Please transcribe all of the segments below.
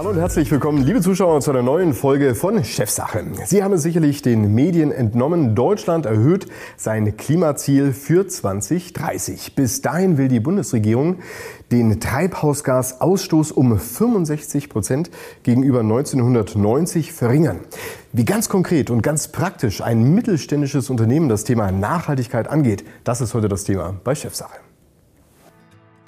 Hallo und herzlich willkommen, liebe Zuschauer, zu einer neuen Folge von Chefsache. Sie haben es sicherlich den Medien entnommen. Deutschland erhöht sein Klimaziel für 2030. Bis dahin will die Bundesregierung den Treibhausgasausstoß um 65 Prozent gegenüber 1990 verringern. Wie ganz konkret und ganz praktisch ein mittelständisches Unternehmen das Thema Nachhaltigkeit angeht, das ist heute das Thema bei Chefsache.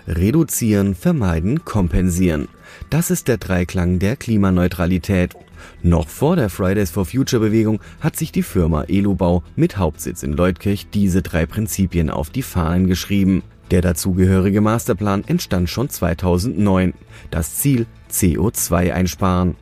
Reduzieren, vermeiden, kompensieren. Das ist der Dreiklang der Klimaneutralität. Noch vor der Fridays for Future Bewegung hat sich die Firma Elubau mit Hauptsitz in Leutkirch diese drei Prinzipien auf die Fahnen geschrieben. Der dazugehörige Masterplan entstand schon 2009. Das Ziel CO2 einsparen.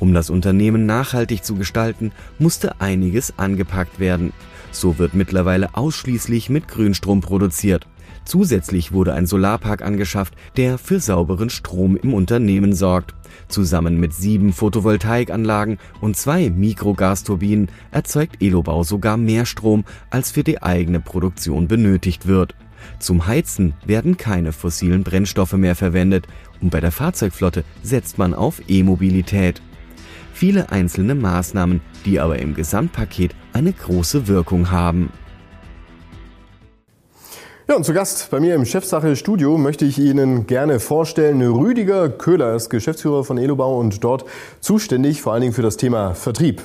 Um das Unternehmen nachhaltig zu gestalten, musste einiges angepackt werden. So wird mittlerweile ausschließlich mit Grünstrom produziert. Zusätzlich wurde ein Solarpark angeschafft, der für sauberen Strom im Unternehmen sorgt. Zusammen mit sieben Photovoltaikanlagen und zwei Mikrogasturbinen erzeugt Elobau sogar mehr Strom, als für die eigene Produktion benötigt wird. Zum Heizen werden keine fossilen Brennstoffe mehr verwendet und bei der Fahrzeugflotte setzt man auf E-Mobilität. Viele einzelne Maßnahmen, die aber im Gesamtpaket eine große Wirkung haben. Ja, und zu Gast bei mir im Chefsache-Studio möchte ich Ihnen gerne vorstellen, Rüdiger Köhler ist Geschäftsführer von Elobau und dort zuständig vor allen Dingen für das Thema Vertrieb.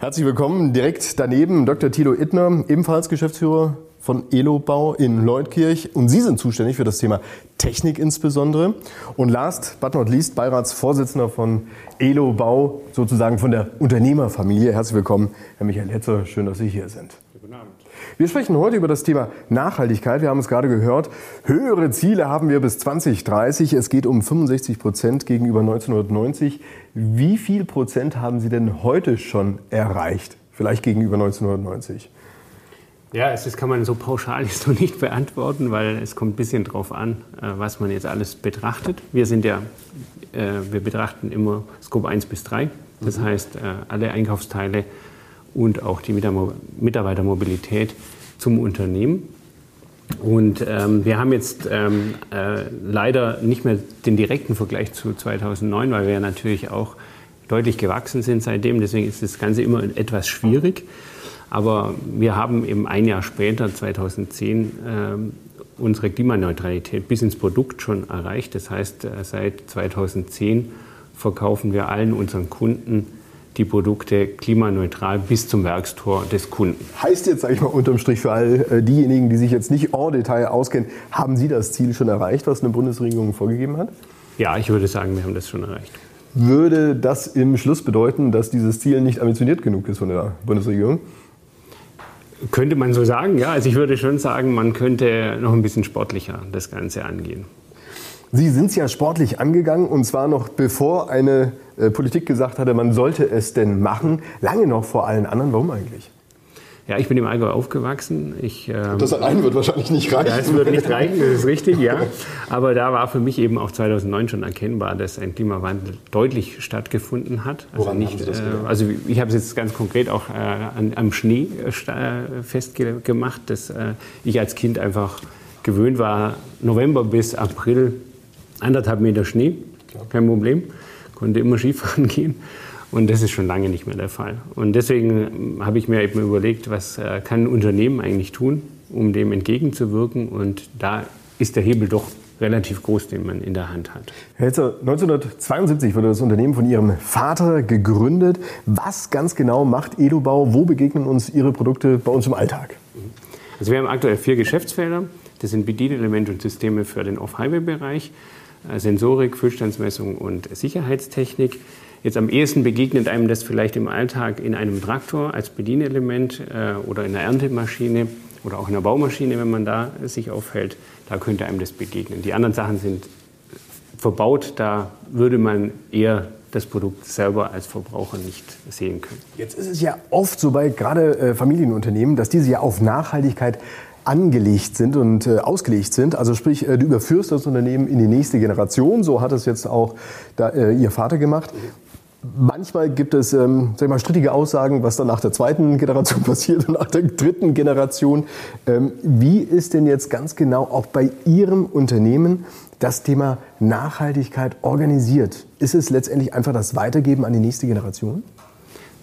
Herzlich willkommen. Direkt daneben Dr. Tilo Ittner, ebenfalls Geschäftsführer von Elobau in Leutkirch und Sie sind zuständig für das Thema Technik insbesondere. Und last but not least Beiratsvorsitzender von Elobau, sozusagen von der Unternehmerfamilie. Herzlich willkommen, Herr Michael Hetzer. Schön, dass Sie hier sind. Guten Abend. Wir sprechen heute über das Thema Nachhaltigkeit. Wir haben es gerade gehört. Höhere Ziele haben wir bis 2030. Es geht um 65 Prozent gegenüber 1990. Wie viel Prozent haben Sie denn heute schon erreicht? Vielleicht gegenüber 1990? Ja, es kann man so pauschal so nicht beantworten, weil es kommt ein bisschen drauf an, äh, was man jetzt alles betrachtet. Wir sind ja, äh, wir betrachten immer Scope 1 bis 3. Das mhm. heißt, äh, alle Einkaufsteile und auch die Mitarbeitermobilität zum Unternehmen. Und ähm, wir haben jetzt ähm, äh, leider nicht mehr den direkten Vergleich zu 2009, weil wir ja natürlich auch deutlich gewachsen sind seitdem. Deswegen ist das Ganze immer etwas schwierig. Aber wir haben eben ein Jahr später, 2010, ähm, unsere Klimaneutralität bis ins Produkt schon erreicht. Das heißt, äh, seit 2010 verkaufen wir allen unseren Kunden die Produkte klimaneutral bis zum Werkstor des Kunden. Heißt jetzt, sage ich mal, unterm Strich für all äh, diejenigen, die sich jetzt nicht en Detail auskennen, haben Sie das Ziel schon erreicht, was eine Bundesregierung vorgegeben hat? Ja, ich würde sagen, wir haben das schon erreicht. Würde das im Schluss bedeuten, dass dieses Ziel nicht ambitioniert genug ist von der Bundesregierung? Könnte man so sagen, ja. Also ich würde schon sagen, man könnte noch ein bisschen sportlicher das Ganze angehen. Sie sind es ja sportlich angegangen und zwar noch bevor eine äh, Politik gesagt hatte, man sollte es denn machen, lange noch vor allen anderen. Warum eigentlich? Ja, ich bin im Allgäu aufgewachsen. Ich, ähm, das allein wird wahrscheinlich nicht reichen. Ja, es wird nicht reichen, das ist richtig, ja. Aber da war für mich eben auch 2009 schon erkennbar, dass ein Klimawandel deutlich stattgefunden hat. Also Woran nicht, äh, also ich habe es jetzt ganz konkret auch äh, an, am Schnee äh, festgemacht, dass äh, ich als Kind einfach gewöhnt war, November bis April anderthalb Meter Schnee, kein Problem, konnte immer Skifahren gehen. Und das ist schon lange nicht mehr der Fall. Und deswegen habe ich mir eben überlegt, was äh, kann ein Unternehmen eigentlich tun, um dem entgegenzuwirken. Und da ist der Hebel doch relativ groß, den man in der Hand hat. Herr Hetzer, 1972 wurde das Unternehmen von Ihrem Vater gegründet. Was ganz genau macht Edubau? Wo begegnen uns Ihre Produkte bei uns im Alltag? Also wir haben aktuell vier Geschäftsfelder. Das sind Bedienelemente und Systeme für den Off-Highway-Bereich, äh, Sensorik, Füllstandsmessung und Sicherheitstechnik. Jetzt am ehesten begegnet einem das vielleicht im Alltag in einem Traktor als Bedienelement äh, oder in einer Erntemaschine oder auch in einer Baumaschine, wenn man da sich aufhält. Da könnte einem das begegnen. Die anderen Sachen sind verbaut, da würde man eher das Produkt selber als Verbraucher nicht sehen können. Jetzt ist es ja oft so bei gerade äh, Familienunternehmen, dass diese ja auf Nachhaltigkeit angelegt sind und äh, ausgelegt sind. Also sprich, äh, du überführst das Unternehmen in die nächste Generation. So hat es jetzt auch da, äh, Ihr Vater gemacht. Manchmal gibt es ähm, sag mal, strittige Aussagen, was dann nach der zweiten Generation passiert und nach der dritten Generation. Ähm, wie ist denn jetzt ganz genau auch bei Ihrem Unternehmen das Thema Nachhaltigkeit organisiert? Ist es letztendlich einfach das Weitergeben an die nächste Generation?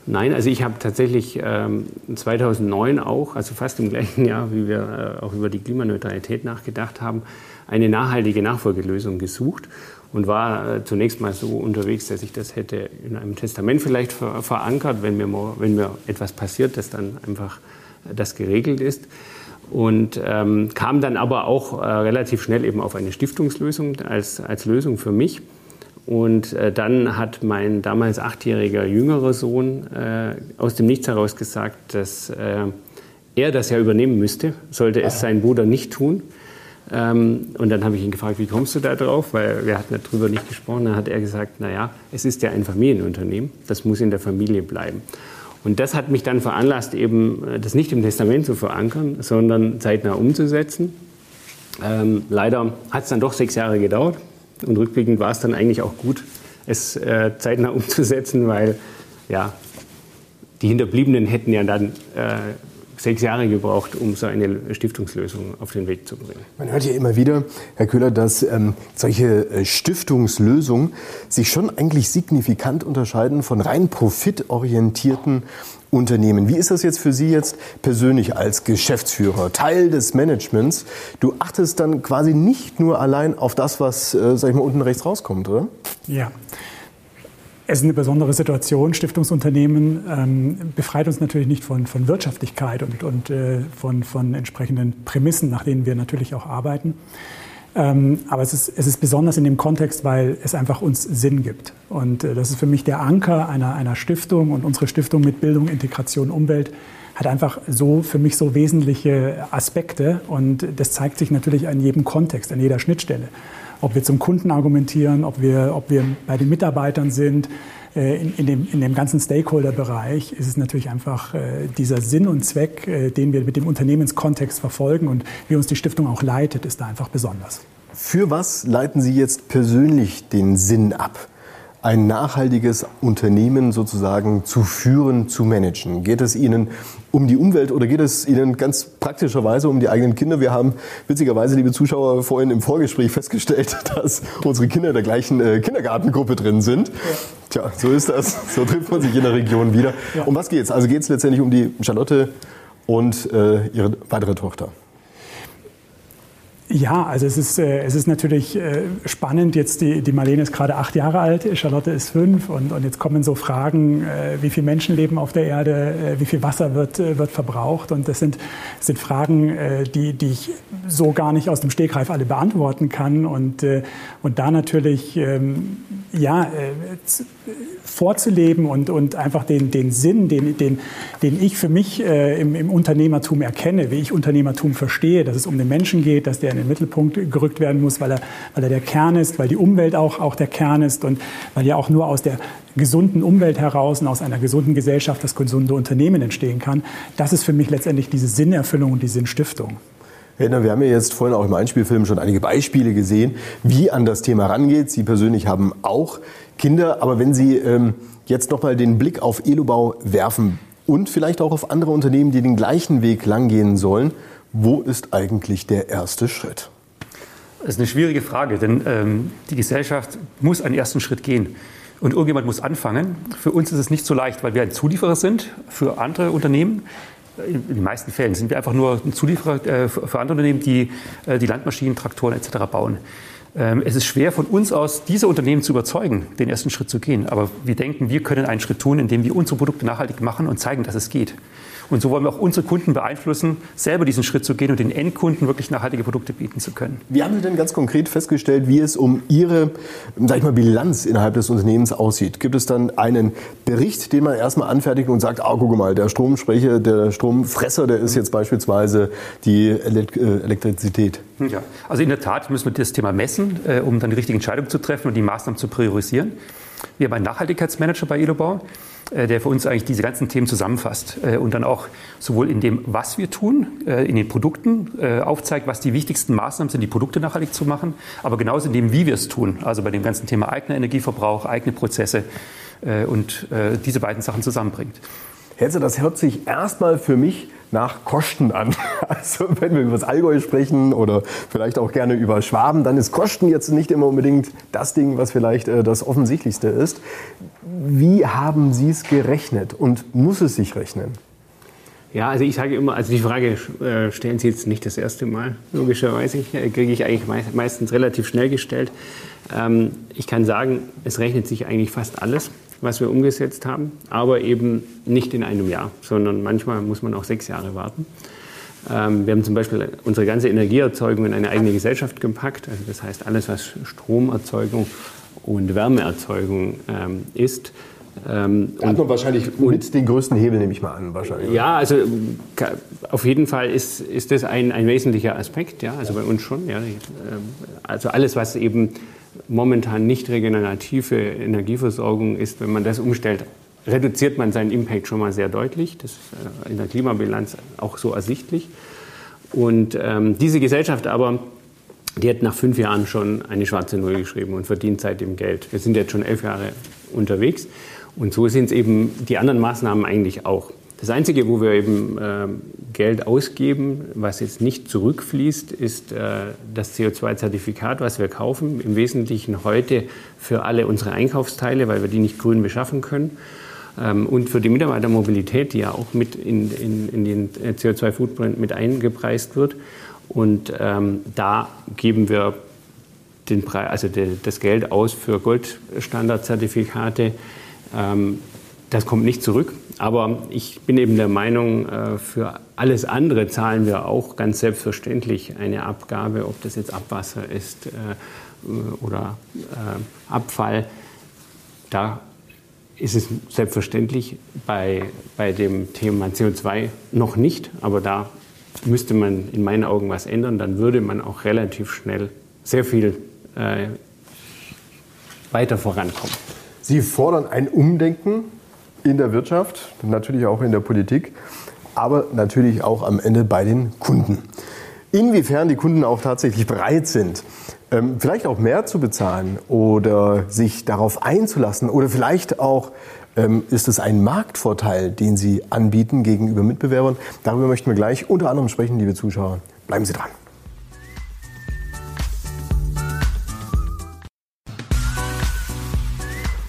Nein, also ich habe tatsächlich ähm, 2009 auch, also fast im gleichen Jahr, wie wir äh, auch über die Klimaneutralität nachgedacht haben, eine nachhaltige Nachfolgelösung gesucht und war äh, zunächst mal so unterwegs, dass ich das hätte in einem Testament vielleicht ver verankert, wenn mir, wenn mir etwas passiert, dass dann einfach äh, das geregelt ist. Und ähm, kam dann aber auch äh, relativ schnell eben auf eine Stiftungslösung als, als Lösung für mich. Und äh, dann hat mein damals achtjähriger jüngerer Sohn äh, aus dem Nichts heraus gesagt, dass äh, er das ja übernehmen müsste, sollte es sein Bruder nicht tun. Ähm, und dann habe ich ihn gefragt, wie kommst du da drauf? Weil wir hatten darüber nicht gesprochen. Dann hat er gesagt, naja, es ist ja ein Familienunternehmen, das muss in der Familie bleiben. Und das hat mich dann veranlasst, eben äh, das nicht im Testament zu verankern, sondern zeitnah umzusetzen. Ähm, leider hat es dann doch sechs Jahre gedauert, und rückblickend war es dann eigentlich auch gut, es äh, zeitnah umzusetzen, weil ja, die Hinterbliebenen hätten ja dann äh, sechs Jahre gebraucht, um so eine Stiftungslösung auf den Weg zu bringen. Man hört ja immer wieder, Herr Köhler, dass ähm, solche äh, Stiftungslösungen sich schon eigentlich signifikant unterscheiden von rein profitorientierten Unternehmen. Wie ist das jetzt für Sie jetzt persönlich als Geschäftsführer, Teil des Managements? Du achtest dann quasi nicht nur allein auf das, was, äh, sag ich mal, unten rechts rauskommt, oder? Ja. Es ist eine besondere Situation. Stiftungsunternehmen ähm, befreit uns natürlich nicht von, von Wirtschaftlichkeit und, und äh, von, von entsprechenden Prämissen, nach denen wir natürlich auch arbeiten. Ähm, aber es ist, es ist besonders in dem Kontext, weil es einfach uns Sinn gibt. Und äh, das ist für mich der Anker einer, einer Stiftung und unsere Stiftung mit Bildung, Integration, Umwelt hat einfach so für mich so wesentliche Aspekte und das zeigt sich natürlich an jedem Kontext, an jeder Schnittstelle. Ob wir zum Kunden argumentieren, ob wir, ob wir bei den Mitarbeitern sind, äh, in, in, dem, in dem ganzen Stakeholder-Bereich ist es natürlich einfach äh, dieser Sinn und Zweck, äh, den wir mit dem Unternehmenskontext verfolgen und wie uns die Stiftung auch leitet, ist da einfach besonders. Für was leiten Sie jetzt persönlich den Sinn ab? Ein nachhaltiges Unternehmen sozusagen zu führen, zu managen? Geht es Ihnen um die Umwelt oder geht es Ihnen ganz praktischerweise um die eigenen Kinder? Wir haben witzigerweise, liebe Zuschauer, vorhin im Vorgespräch festgestellt, dass unsere Kinder in der gleichen äh, Kindergartengruppe drin sind. Ja. Tja, so ist das. So trifft man sich in der Region wieder. Ja. Um was geht es? Also geht es letztendlich um die Charlotte und äh, ihre weitere Tochter. Ja, also es ist, äh, es ist natürlich äh, spannend. Jetzt die, die Marlene ist gerade acht Jahre alt, Charlotte ist fünf und, und jetzt kommen so Fragen, äh, wie viele Menschen leben auf der Erde, äh, wie viel Wasser wird, äh, wird verbraucht. Und das sind, sind Fragen, äh, die, die ich so gar nicht aus dem Stegreif alle beantworten kann. Und, und da natürlich ähm, ja, vorzuleben und, und einfach den, den Sinn, den, den, den ich für mich im, im Unternehmertum erkenne, wie ich Unternehmertum verstehe, dass es um den Menschen geht, dass der eine den Mittelpunkt gerückt werden muss, weil er, weil er der Kern ist, weil die Umwelt auch, auch der Kern ist und weil ja auch nur aus der gesunden Umwelt heraus und aus einer gesunden Gesellschaft das gesunde Unternehmen entstehen kann. Das ist für mich letztendlich diese Sinnerfüllung und die Sinnstiftung. Hedner, wir haben ja jetzt vorhin auch im Einspielfilm schon einige Beispiele gesehen, wie an das Thema rangeht. Sie persönlich haben auch Kinder, aber wenn Sie ähm, jetzt nochmal den Blick auf Elubau werfen und vielleicht auch auf andere Unternehmen, die den gleichen Weg langgehen sollen, wo ist eigentlich der erste Schritt? Das ist eine schwierige Frage, denn ähm, die Gesellschaft muss einen ersten Schritt gehen. Und irgendjemand muss anfangen. Für uns ist es nicht so leicht, weil wir ein Zulieferer sind für andere Unternehmen. In den meisten Fällen sind wir einfach nur ein Zulieferer äh, für andere Unternehmen, die äh, die Landmaschinen, Traktoren etc. bauen. Ähm, es ist schwer von uns aus, diese Unternehmen zu überzeugen, den ersten Schritt zu gehen. Aber wir denken, wir können einen Schritt tun, indem wir unsere Produkte nachhaltig machen und zeigen, dass es geht. Und so wollen wir auch unsere Kunden beeinflussen, selber diesen Schritt zu gehen und den Endkunden wirklich nachhaltige Produkte bieten zu können. Wie haben Sie denn ganz konkret festgestellt, wie es um Ihre sag ich mal, Bilanz innerhalb des Unternehmens aussieht? Gibt es dann einen Bericht, den man erstmal anfertigt und sagt, ah, guck mal, der Stromsprecher, der Stromfresser, der ist jetzt beispielsweise die äh, Elektrizität? Ja, also in der Tat müssen wir das Thema messen, äh, um dann die richtige Entscheidung zu treffen und die Maßnahmen zu priorisieren. Wir haben einen Nachhaltigkeitsmanager bei Elobau, äh, der für uns eigentlich diese ganzen Themen zusammenfasst äh, und dann auch sowohl in dem, was wir tun, äh, in den Produkten aufzeigt, was die wichtigsten Maßnahmen sind, die Produkte nachhaltig zu machen, aber genauso in dem, wie wir es tun, also bei dem ganzen Thema eigener Energieverbrauch, eigene Prozesse und diese beiden Sachen zusammenbringt. Herze, das hört sich erstmal für mich nach Kosten an. Also wenn wir über das Allgäu sprechen oder vielleicht auch gerne über Schwaben, dann ist Kosten jetzt nicht immer unbedingt das Ding, was vielleicht äh, das Offensichtlichste ist. Wie haben Sie es gerechnet und muss es sich rechnen? Ja, also ich sage immer, also die Frage äh, stellen Sie jetzt nicht das erste Mal, logischerweise, äh, kriege ich eigentlich meistens relativ schnell gestellt. Ähm, ich kann sagen, es rechnet sich eigentlich fast alles was wir umgesetzt haben, aber eben nicht in einem Jahr, sondern manchmal muss man auch sechs Jahre warten. Ähm, wir haben zum Beispiel unsere ganze Energieerzeugung in eine eigene Gesellschaft gepackt. Also das heißt, alles, was Stromerzeugung und Wärmeerzeugung ähm, ist. Ähm, da hat man wahrscheinlich mit den größten Hebel, nehme ich mal an. Wahrscheinlich. Ja, also auf jeden Fall ist, ist das ein, ein wesentlicher Aspekt, ja, also bei uns schon. Ja. Also alles, was eben momentan nicht regenerative Energieversorgung ist, wenn man das umstellt, reduziert man seinen Impact schon mal sehr deutlich. Das ist äh, in der Klimabilanz auch so ersichtlich. Und ähm, diese Gesellschaft aber, die hat nach fünf Jahren schon eine schwarze Null geschrieben und verdient seitdem Geld. Wir sind jetzt schon elf Jahre unterwegs. Und so sind es eben die anderen Maßnahmen eigentlich auch. Das Einzige, wo wir eben äh, Geld ausgeben, was jetzt nicht zurückfließt, ist äh, das CO2-Zertifikat, was wir kaufen. Im Wesentlichen heute für alle unsere Einkaufsteile, weil wir die nicht grün beschaffen können. Ähm, und für die Mitarbeitermobilität, die ja auch mit in, in, in den CO2-Footprint mit eingepreist wird. Und ähm, da geben wir den Preis, also de, das Geld aus für Goldstandardzertifikate. Ähm, das kommt nicht zurück. Aber ich bin eben der Meinung, äh, für alles andere zahlen wir auch ganz selbstverständlich eine Abgabe, ob das jetzt Abwasser ist äh, oder äh, Abfall. Da ist es selbstverständlich bei, bei dem Thema CO2 noch nicht, aber da müsste man in meinen Augen was ändern. Dann würde man auch relativ schnell sehr viel äh, weiter vorankommen. Sie fordern ein Umdenken in der Wirtschaft, natürlich auch in der Politik, aber natürlich auch am Ende bei den Kunden. Inwiefern die Kunden auch tatsächlich bereit sind, ähm, vielleicht auch mehr zu bezahlen oder sich darauf einzulassen oder vielleicht auch ist es ein Marktvorteil, den sie anbieten gegenüber Mitbewerbern. Darüber möchten wir gleich unter anderem sprechen, liebe Zuschauer. Bleiben Sie dran.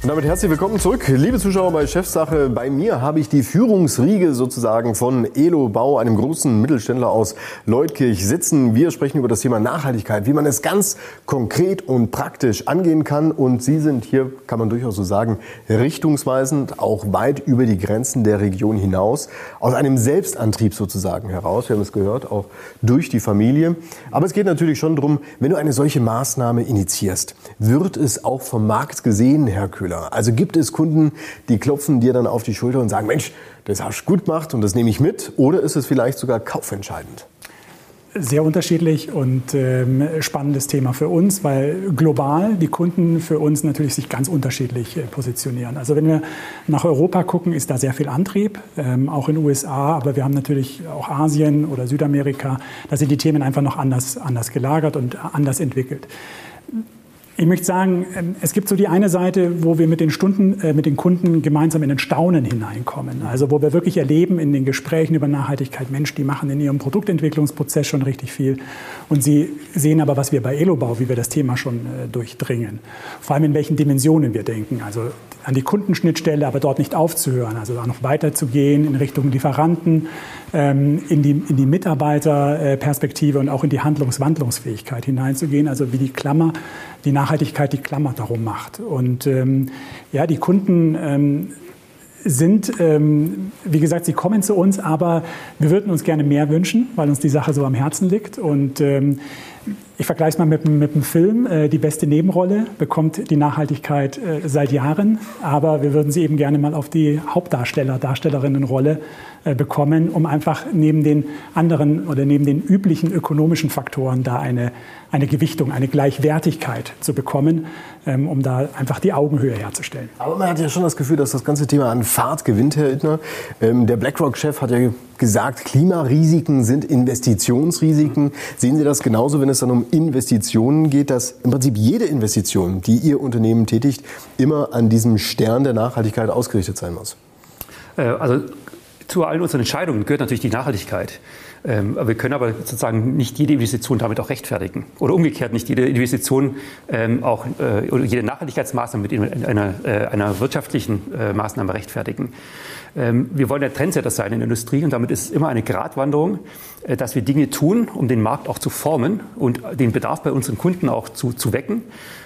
Und damit herzlich willkommen zurück, liebe Zuschauer bei Chefsache. Bei mir habe ich die Führungsriege sozusagen von Elo Bau, einem großen Mittelständler aus Leutkirch, sitzen. Wir sprechen über das Thema Nachhaltigkeit, wie man es ganz konkret und praktisch angehen kann. Und Sie sind hier, kann man durchaus so sagen, richtungsweisend, auch weit über die Grenzen der Region hinaus, aus einem Selbstantrieb sozusagen heraus. Wir haben es gehört, auch durch die Familie. Aber es geht natürlich schon darum, wenn du eine solche Maßnahme initiierst, wird es auch vom Markt gesehen, Herr Köhler, Hersteller. Also gibt es Kunden, die klopfen dir dann auf die Schulter und sagen, Mensch, das hast du gut gemacht und das nehme ich mit? Oder ist es vielleicht sogar kaufentscheidend? Sehr unterschiedlich und ähm, spannendes Thema für uns, weil global die Kunden für uns natürlich sich ganz unterschiedlich äh, positionieren. Also wenn wir nach Europa gucken, ist da sehr viel Antrieb, ähm, auch in den USA, aber wir haben natürlich auch Asien oder Südamerika. Da sind die Themen einfach noch anders, anders gelagert und anders entwickelt. Ich möchte sagen, ähm, es gibt so die eine Seite, wo wir mit den Stunden, äh, mit den Kunden gemeinsam in ein Staunen hineinkommen. Also wo wir wirklich erleben in den Gesprächen über Nachhaltigkeit, Mensch, die machen in ihrem Produktentwicklungsprozess schon richtig viel. Und sie sehen aber, was wir bei Elobau, wie wir das Thema schon äh, durchdringen. Vor allem in welchen Dimensionen wir denken. Also an die Kundenschnittstelle, aber dort nicht aufzuhören, also da noch weiterzugehen in Richtung Lieferanten, ähm, in, die, in die Mitarbeiterperspektive und auch in die Handlungswandlungsfähigkeit hineinzugehen, also wie die Klammer, die Nachhaltigkeit die Klammer darum macht. Und ähm, ja, die Kunden ähm, sind, ähm, wie gesagt, sie kommen zu uns, aber wir würden uns gerne mehr wünschen, weil uns die Sache so am Herzen liegt. Und ähm, ich vergleiche es mal mit, mit einem Film. Äh, die beste Nebenrolle bekommt die Nachhaltigkeit äh, seit Jahren, aber wir würden sie eben gerne mal auf die Hauptdarsteller, Darstellerinnenrolle äh, bekommen, um einfach neben den anderen oder neben den üblichen ökonomischen Faktoren da eine, eine Gewichtung, eine Gleichwertigkeit zu bekommen, ähm, um da einfach die Augenhöhe herzustellen. Aber man hat ja schon das Gefühl, dass das ganze Thema an Fahrt gewinnt, Herr Ittner. Ähm, der BlackRock-Chef hat ja gesagt, Klimarisiken sind Investitionsrisiken. Sehen Sie das genauso, wenn es dann um Investitionen geht, dass im Prinzip jede Investition, die Ihr Unternehmen tätigt, immer an diesem Stern der Nachhaltigkeit ausgerichtet sein muss? Äh, also zu allen unseren Entscheidungen gehört natürlich die Nachhaltigkeit. Ähm, wir können aber sozusagen nicht jede Investition damit auch rechtfertigen. Oder umgekehrt nicht jede Investition ähm, auch äh, oder jede Nachhaltigkeitsmaßnahme mit einer, äh, einer wirtschaftlichen äh, Maßnahme rechtfertigen. Ähm, wir wollen ja Trendsetter sein in der Industrie und damit ist es immer eine Gratwanderung, äh, dass wir Dinge tun, um den Markt auch zu formen und den Bedarf bei unseren Kunden auch zu, zu wecken.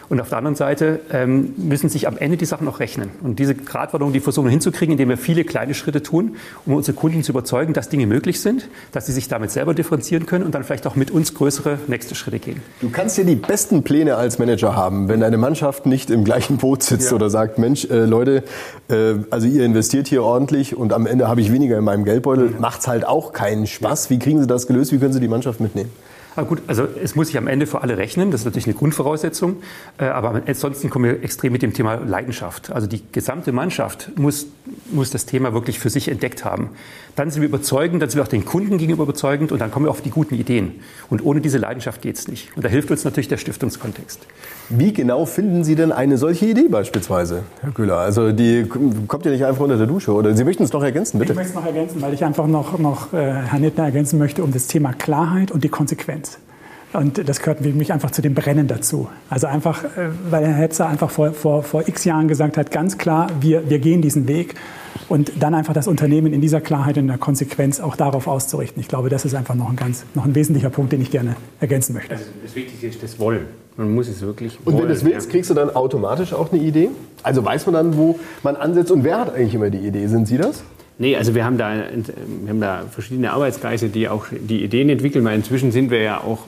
Und auf der anderen Seite ähm, müssen sich am Ende die Sachen auch rechnen. Und diese Gratwanderung, die versuchen wir hinzukriegen, indem wir viele kleine Schritte tun, um unsere Kunden zu überzeugen, dass Dinge möglich sind, dass sie sich damit selber differenzieren können und dann vielleicht auch mit uns größere nächste Schritte gehen. Du kannst ja die besten Pläne als Manager haben, wenn deine Mannschaft nicht im gleichen Boot sitzt ja. oder sagt, Mensch, äh, Leute, äh, also ihr investiert hier ordentlich und am Ende habe ich weniger in meinem Geldbeutel, mhm. macht's halt auch keinen Spaß. Wie kriegen Sie das gelöst? Wie können Sie die Mannschaft mitnehmen? Ah, gut, also es muss sich am Ende für alle rechnen, das ist natürlich eine Grundvoraussetzung. Äh, aber ansonsten kommen wir extrem mit dem Thema Leidenschaft. Also die gesamte Mannschaft muss, muss das Thema wirklich für sich entdeckt haben. Dann sind wir überzeugend, dann sind wir auch den Kunden gegenüber überzeugend und dann kommen wir auf die guten Ideen. Und ohne diese Leidenschaft geht es nicht. Und da hilft uns natürlich der Stiftungskontext. Wie genau finden Sie denn eine solche Idee beispielsweise, Herr Köhler? Also die kommt ja nicht einfach unter der Dusche. Oder Sie möchten es noch ergänzen, bitte? Ich möchte es noch ergänzen, weil ich einfach noch, noch äh, Herrn Nittner ergänzen möchte um das Thema Klarheit und die Konsequenz. Und das gehört für mich einfach zu dem Brennen dazu. Also einfach, äh, weil Herr Hetzer einfach vor, vor, vor x Jahren gesagt hat, ganz klar, wir, wir gehen diesen Weg. Und dann einfach das Unternehmen in dieser Klarheit und in der Konsequenz auch darauf auszurichten. Ich glaube, das ist einfach noch ein ganz, noch ein wesentlicher Punkt, den ich gerne ergänzen möchte. Also das Wichtigste ist das Wollen. Man muss es wirklich wollen. Und wenn du es willst, kriegst du dann automatisch auch eine Idee? Also weiß man dann, wo man ansetzt und wer hat eigentlich immer die Idee? Sind Sie das? Nee, also wir haben da, wir haben da verschiedene Arbeitskreise, die auch die Ideen entwickeln, weil inzwischen sind wir ja auch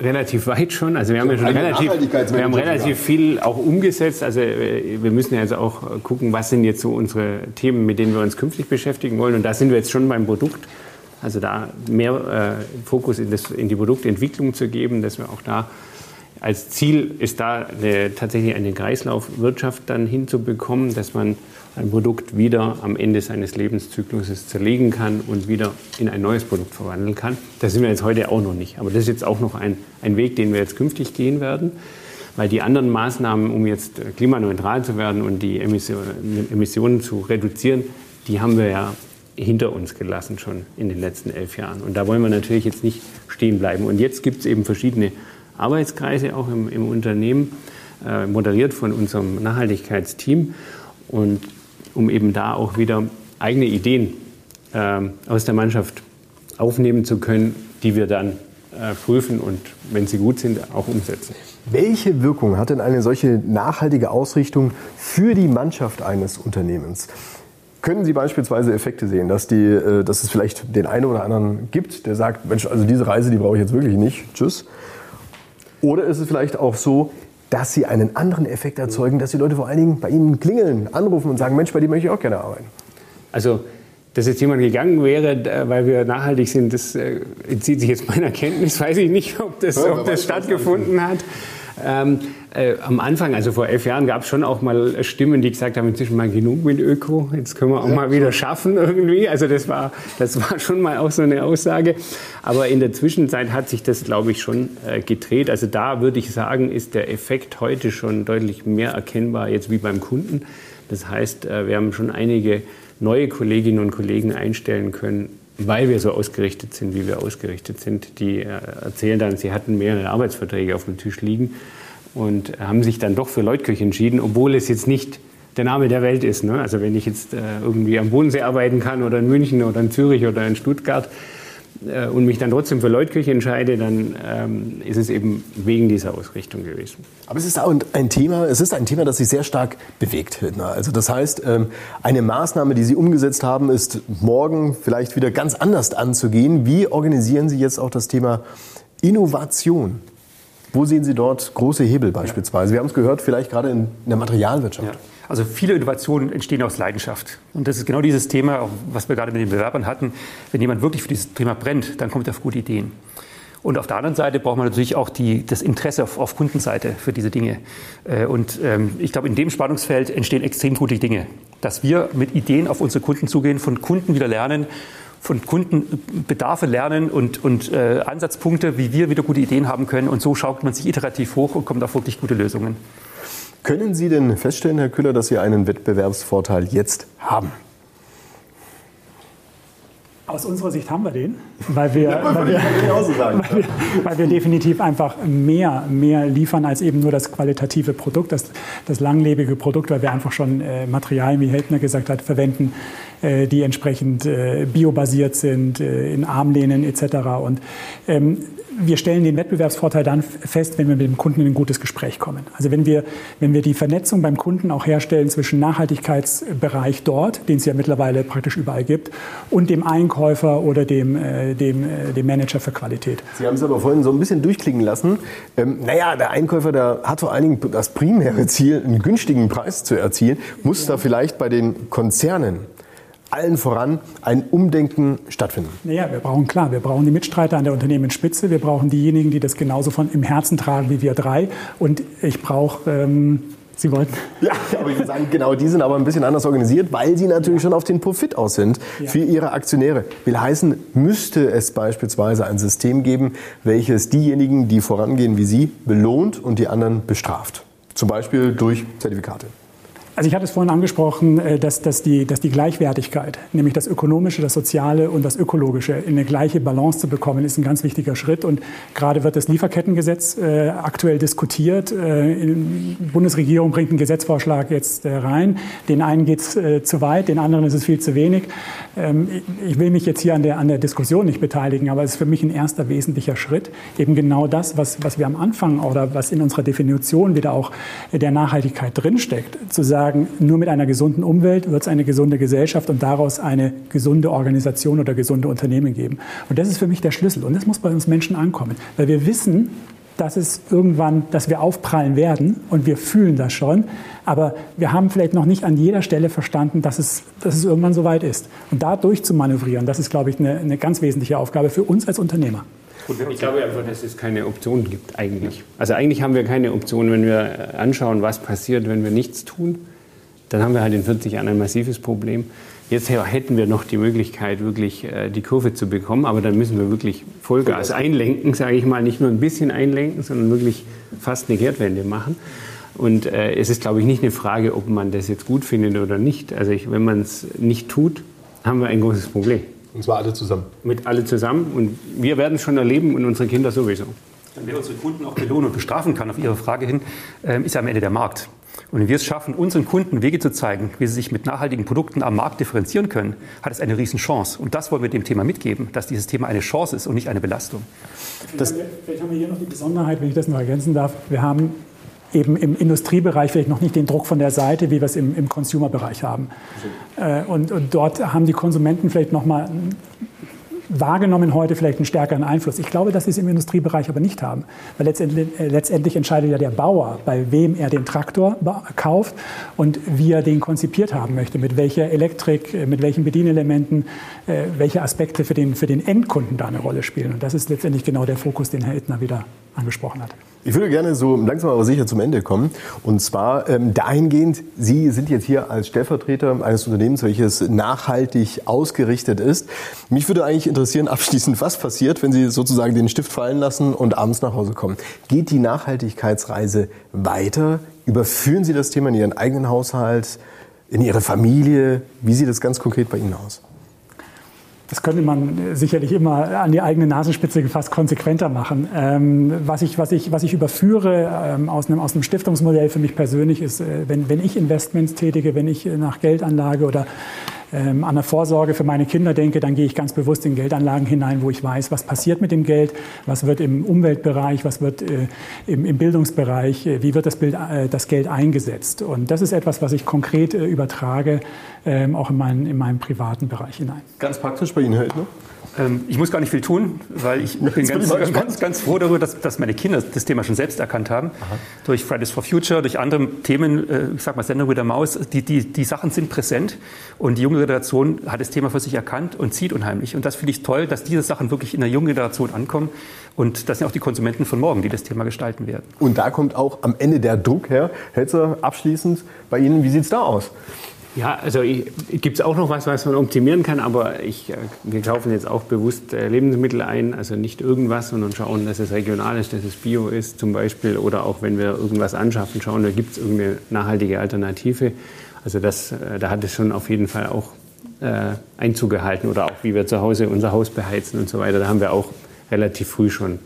relativ weit schon. Also wir haben ja schon relativ, wir haben relativ viel auch umgesetzt. Also äh, wir müssen ja jetzt auch gucken, was sind jetzt so unsere Themen, mit denen wir uns künftig beschäftigen wollen. Und da sind wir jetzt schon beim Produkt. Also da mehr äh, Fokus in, das, in die Produktentwicklung zu geben, dass wir auch da als Ziel ist da eine, tatsächlich eine Kreislaufwirtschaft dann hinzubekommen, dass man ein Produkt wieder am Ende seines Lebenszykluses zerlegen kann und wieder in ein neues Produkt verwandeln kann. Da sind wir jetzt heute auch noch nicht. Aber das ist jetzt auch noch ein, ein Weg, den wir jetzt künftig gehen werden. Weil die anderen Maßnahmen, um jetzt klimaneutral zu werden und die Emissionen, Emissionen zu reduzieren, die haben wir ja hinter uns gelassen schon in den letzten elf Jahren. Und da wollen wir natürlich jetzt nicht stehen bleiben. Und jetzt gibt es eben verschiedene Arbeitskreise auch im, im Unternehmen, äh, moderiert von unserem Nachhaltigkeitsteam. Und um eben da auch wieder eigene Ideen äh, aus der Mannschaft aufnehmen zu können, die wir dann äh, prüfen und, wenn sie gut sind, auch umsetzen. Welche Wirkung hat denn eine solche nachhaltige Ausrichtung für die Mannschaft eines Unternehmens? Können Sie beispielsweise Effekte sehen, dass, die, äh, dass es vielleicht den einen oder anderen gibt, der sagt, Mensch, also diese Reise, die brauche ich jetzt wirklich nicht, tschüss. Oder ist es vielleicht auch so, dass sie einen anderen Effekt erzeugen, dass die Leute vor allen Dingen bei ihnen klingeln, anrufen und sagen, Mensch, bei dir möchte ich auch gerne arbeiten. Also, dass jetzt jemand gegangen wäre, weil wir nachhaltig sind, das äh, entzieht sich jetzt meiner Kenntnis. Weiß ich nicht, ob das, ja, ob das stattgefunden hat. Ähm, äh, am Anfang, also vor elf Jahren, gab es schon auch mal Stimmen, die gesagt haben, inzwischen mal genug mit Öko, jetzt können wir auch ja. mal wieder schaffen irgendwie. Also das war, das war schon mal auch so eine Aussage. Aber in der Zwischenzeit hat sich das, glaube ich, schon äh, gedreht. Also da würde ich sagen, ist der Effekt heute schon deutlich mehr erkennbar jetzt wie beim Kunden. Das heißt, äh, wir haben schon einige neue Kolleginnen und Kollegen einstellen können, weil wir so ausgerichtet sind, wie wir ausgerichtet sind. Die äh, erzählen dann, sie hatten mehrere Arbeitsverträge auf dem Tisch liegen und haben sich dann doch für Leutkirch entschieden, obwohl es jetzt nicht der Name der Welt ist. Ne? Also wenn ich jetzt äh, irgendwie am Bodensee arbeiten kann oder in München oder in Zürich oder in Stuttgart, äh, und mich dann trotzdem für Leutkirche entscheide, dann ähm, ist es eben wegen dieser Ausrichtung gewesen. Aber es ist auch ein Thema, es ist ein Thema, das sich sehr stark bewegt. Also das heißt, ähm, eine Maßnahme, die Sie umgesetzt haben, ist morgen vielleicht wieder ganz anders anzugehen. Wie organisieren Sie jetzt auch das Thema Innovation? Wo sehen Sie dort große Hebel beispielsweise? Wir haben es gehört, vielleicht gerade in der Materialwirtschaft. Ja. Also viele Innovationen entstehen aus Leidenschaft. Und das ist genau dieses Thema, was wir gerade mit den Bewerbern hatten. Wenn jemand wirklich für dieses Thema brennt, dann kommt er auf gute Ideen. Und auf der anderen Seite braucht man natürlich auch die, das Interesse auf, auf, Kundenseite für diese Dinge. Äh, und ähm, ich glaube, in dem Spannungsfeld entstehen extrem gute Dinge. Dass wir mit Ideen auf unsere Kunden zugehen, von Kunden wieder lernen, von Kunden Bedarfe lernen und, und äh, Ansatzpunkte, wie wir wieder gute Ideen haben können. Und so schaut man sich iterativ hoch und kommt auf wirklich gute Lösungen. Können Sie denn feststellen, Herr Küller, dass Sie einen Wettbewerbsvorteil jetzt haben? aus unserer Sicht haben wir den, weil wir, ja, weil, wir, weil, wir, weil wir, definitiv einfach mehr, mehr liefern als eben nur das qualitative Produkt, das, das langlebige Produkt, weil wir einfach schon äh, Materialien, wie Heldner gesagt hat, verwenden, die entsprechend äh, biobasiert sind, äh, in Armlehnen etc. Und ähm, wir stellen den Wettbewerbsvorteil dann fest, wenn wir mit dem Kunden in ein gutes Gespräch kommen. Also wenn wir, wenn wir die Vernetzung beim Kunden auch herstellen zwischen Nachhaltigkeitsbereich dort, den es ja mittlerweile praktisch überall gibt, und dem Einkäufer oder dem, äh, dem, äh, dem Manager für Qualität. Sie haben es aber vorhin so ein bisschen durchklingen lassen. Ähm, naja, der Einkäufer, der hat vor allen Dingen das primäre Ziel, einen günstigen Preis zu erzielen, muss ja. da vielleicht bei den Konzernen allen voran ein Umdenken stattfinden? Naja, wir brauchen klar, wir brauchen die Mitstreiter an der Unternehmensspitze, wir brauchen diejenigen, die das genauso von im Herzen tragen wie wir drei. Und ich brauche ähm, Sie wollten. Ja, aber ich würde sagen, genau, die sind aber ein bisschen anders organisiert, weil sie natürlich schon auf den Profit aus sind ja. für ihre Aktionäre. Will heißen, müsste es beispielsweise ein System geben, welches diejenigen, die vorangehen wie Sie, belohnt und die anderen bestraft. Zum Beispiel durch Zertifikate. Also ich hatte es vorhin angesprochen, äh, dass, dass, die, dass die Gleichwertigkeit, nämlich das Ökonomische, das Soziale und das Ökologische in eine gleiche Balance zu bekommen, ist ein ganz wichtiger Schritt. Und gerade wird das Lieferkettengesetz äh, aktuell diskutiert. Äh, die Bundesregierung bringt einen Gesetzvorschlag jetzt äh, rein. Den einen geht es äh, zu weit, den anderen ist es viel zu wenig. Ähm, ich will mich jetzt hier an der, an der Diskussion nicht beteiligen, aber es ist für mich ein erster wesentlicher Schritt. Eben genau das, was, was wir am Anfang oder was in unserer Definition wieder auch der Nachhaltigkeit drinsteckt, zu sagen, sagen, nur mit einer gesunden Umwelt wird es eine gesunde Gesellschaft und daraus eine gesunde Organisation oder gesunde Unternehmen geben. Und das ist für mich der Schlüssel. Und das muss bei uns Menschen ankommen, weil wir wissen, dass es irgendwann, dass wir aufprallen werden und wir fühlen das schon. Aber wir haben vielleicht noch nicht an jeder Stelle verstanden, dass es, dass es irgendwann soweit ist. Und da durchzumanövrieren, das ist, glaube ich, eine, eine ganz wesentliche Aufgabe für uns als Unternehmer. Ich glaube einfach, dass es keine Option gibt eigentlich. Also eigentlich haben wir keine Option, wenn wir anschauen, was passiert, wenn wir nichts tun dann haben wir halt in 40 Jahren ein massives Problem. Jetzt hätten wir noch die Möglichkeit, wirklich äh, die Kurve zu bekommen, aber dann müssen wir wirklich Vollgas einlenken, sage ich mal, nicht nur ein bisschen einlenken, sondern wirklich fast eine Kehrtwende machen. Und äh, es ist, glaube ich, nicht eine Frage, ob man das jetzt gut findet oder nicht. Also ich, wenn man es nicht tut, haben wir ein großes Problem. Und zwar alle zusammen. Mit alle zusammen. Und wir werden es schon erleben und unsere Kinder sowieso. Wer unsere Kunden auch belohnen und bestrafen kann, auf Ihre Frage hin, ähm, ist ja am Ende der Markt. Und wenn wir es schaffen, unseren Kunden Wege zu zeigen, wie sie sich mit nachhaltigen Produkten am Markt differenzieren können, hat es eine Riesenchance. Und das wollen wir dem Thema mitgeben, dass dieses Thema eine Chance ist und nicht eine Belastung. Das vielleicht haben wir hier noch die Besonderheit, wenn ich das noch ergänzen darf. Wir haben eben im Industriebereich vielleicht noch nicht den Druck von der Seite, wie wir es im, im Consumer-Bereich haben. Äh, und, und, dort haben die Konsumenten vielleicht noch mal wahrgenommen heute vielleicht einen stärkeren Einfluss. Ich glaube, dass sie es im Industriebereich aber nicht haben. Weil letztendlich, äh, letztendlich entscheidet ja der Bauer, bei wem er den Traktor kauft und wie er den konzipiert haben möchte, mit welcher Elektrik, äh, mit welchen Bedienelementen, äh, welche Aspekte für den, für den Endkunden da eine Rolle spielen. Und das ist letztendlich genau der Fokus, den Herr Ettner wieder angesprochen hat. Ich würde gerne so langsam aber sicher zum Ende kommen. Und zwar ähm, dahingehend, Sie sind jetzt hier als Stellvertreter eines Unternehmens, welches nachhaltig ausgerichtet ist. Mich würde eigentlich interessieren, abschließend, was passiert, wenn Sie sozusagen den Stift fallen lassen und abends nach Hause kommen. Geht die Nachhaltigkeitsreise weiter? Überführen Sie das Thema in Ihren eigenen Haushalt, in Ihre Familie? Wie sieht es ganz konkret bei Ihnen aus? Das könnte man sicherlich immer an die eigene Nasenspitze gefasst konsequenter machen. Ähm, was, ich, was, ich, was ich überführe ähm, aus, einem, aus einem Stiftungsmodell für mich persönlich ist, äh, wenn, wenn ich Investments tätige, wenn ich nach Geldanlage oder ähm, an der Vorsorge für meine Kinder denke, dann gehe ich ganz bewusst in Geldanlagen hinein, wo ich weiß, was passiert mit dem Geld, was wird im Umweltbereich, was wird äh, im, im, Bildungsbereich, äh, wie wird das, Bild, äh, das, Geld eingesetzt. Und das ist etwas, was ich konkret äh, übertrage, ähm, auch in, mein, in meinen privaten Bereich hinein. Ganz praktisch bei Ihnen halt, ne? Ähm, ich muss gar nicht viel tun, weil ich bin ganz, ganz, ganz, froh darüber, dass, dass, meine Kinder das Thema schon selbst erkannt haben. Aha. Durch Fridays for Future, durch andere Themen, äh, ich sag mal Sender with a Maus, die, die, die Sachen sind präsent und die junge Generation hat das Thema für sich erkannt und zieht unheimlich. Und das finde ich toll, dass diese Sachen wirklich in der jungen Generation ankommen. Und das sind auch die Konsumenten von morgen, die das Thema gestalten werden. Und da kommt auch am Ende der Druck her. Hetzer, abschließend bei Ihnen, wie sieht es da aus? Ja, also gibt es auch noch was, was man optimieren kann, aber ich, äh, wir kaufen jetzt auch bewusst äh, Lebensmittel ein, also nicht irgendwas, sondern schauen, dass es regional ist, dass es bio ist zum Beispiel oder auch wenn wir irgendwas anschaffen, schauen, da gibt es irgendeine nachhaltige Alternative. Also das, äh, da hat es schon auf jeden Fall auch äh, Einzug gehalten oder auch wie wir zu Hause unser Haus beheizen und so weiter. Da haben wir auch relativ früh schon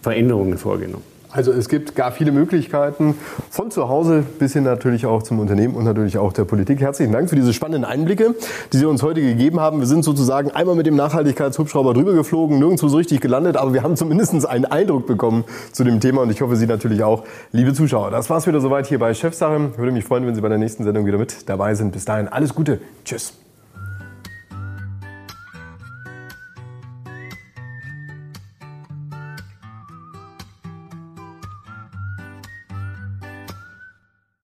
Veränderungen vorgenommen. Also es gibt gar viele Möglichkeiten von zu Hause bis hin natürlich auch zum Unternehmen und natürlich auch der Politik. Herzlichen Dank für diese spannenden Einblicke, die Sie uns heute gegeben haben. Wir sind sozusagen einmal mit dem Nachhaltigkeitshubschrauber drüber geflogen, nirgendwo so richtig gelandet, aber wir haben zumindest einen Eindruck bekommen zu dem Thema und ich hoffe Sie natürlich auch, liebe Zuschauer. Das war's wieder soweit hier bei Chefsache. Würde mich freuen, wenn Sie bei der nächsten Sendung wieder mit dabei sind. Bis dahin alles Gute. Tschüss.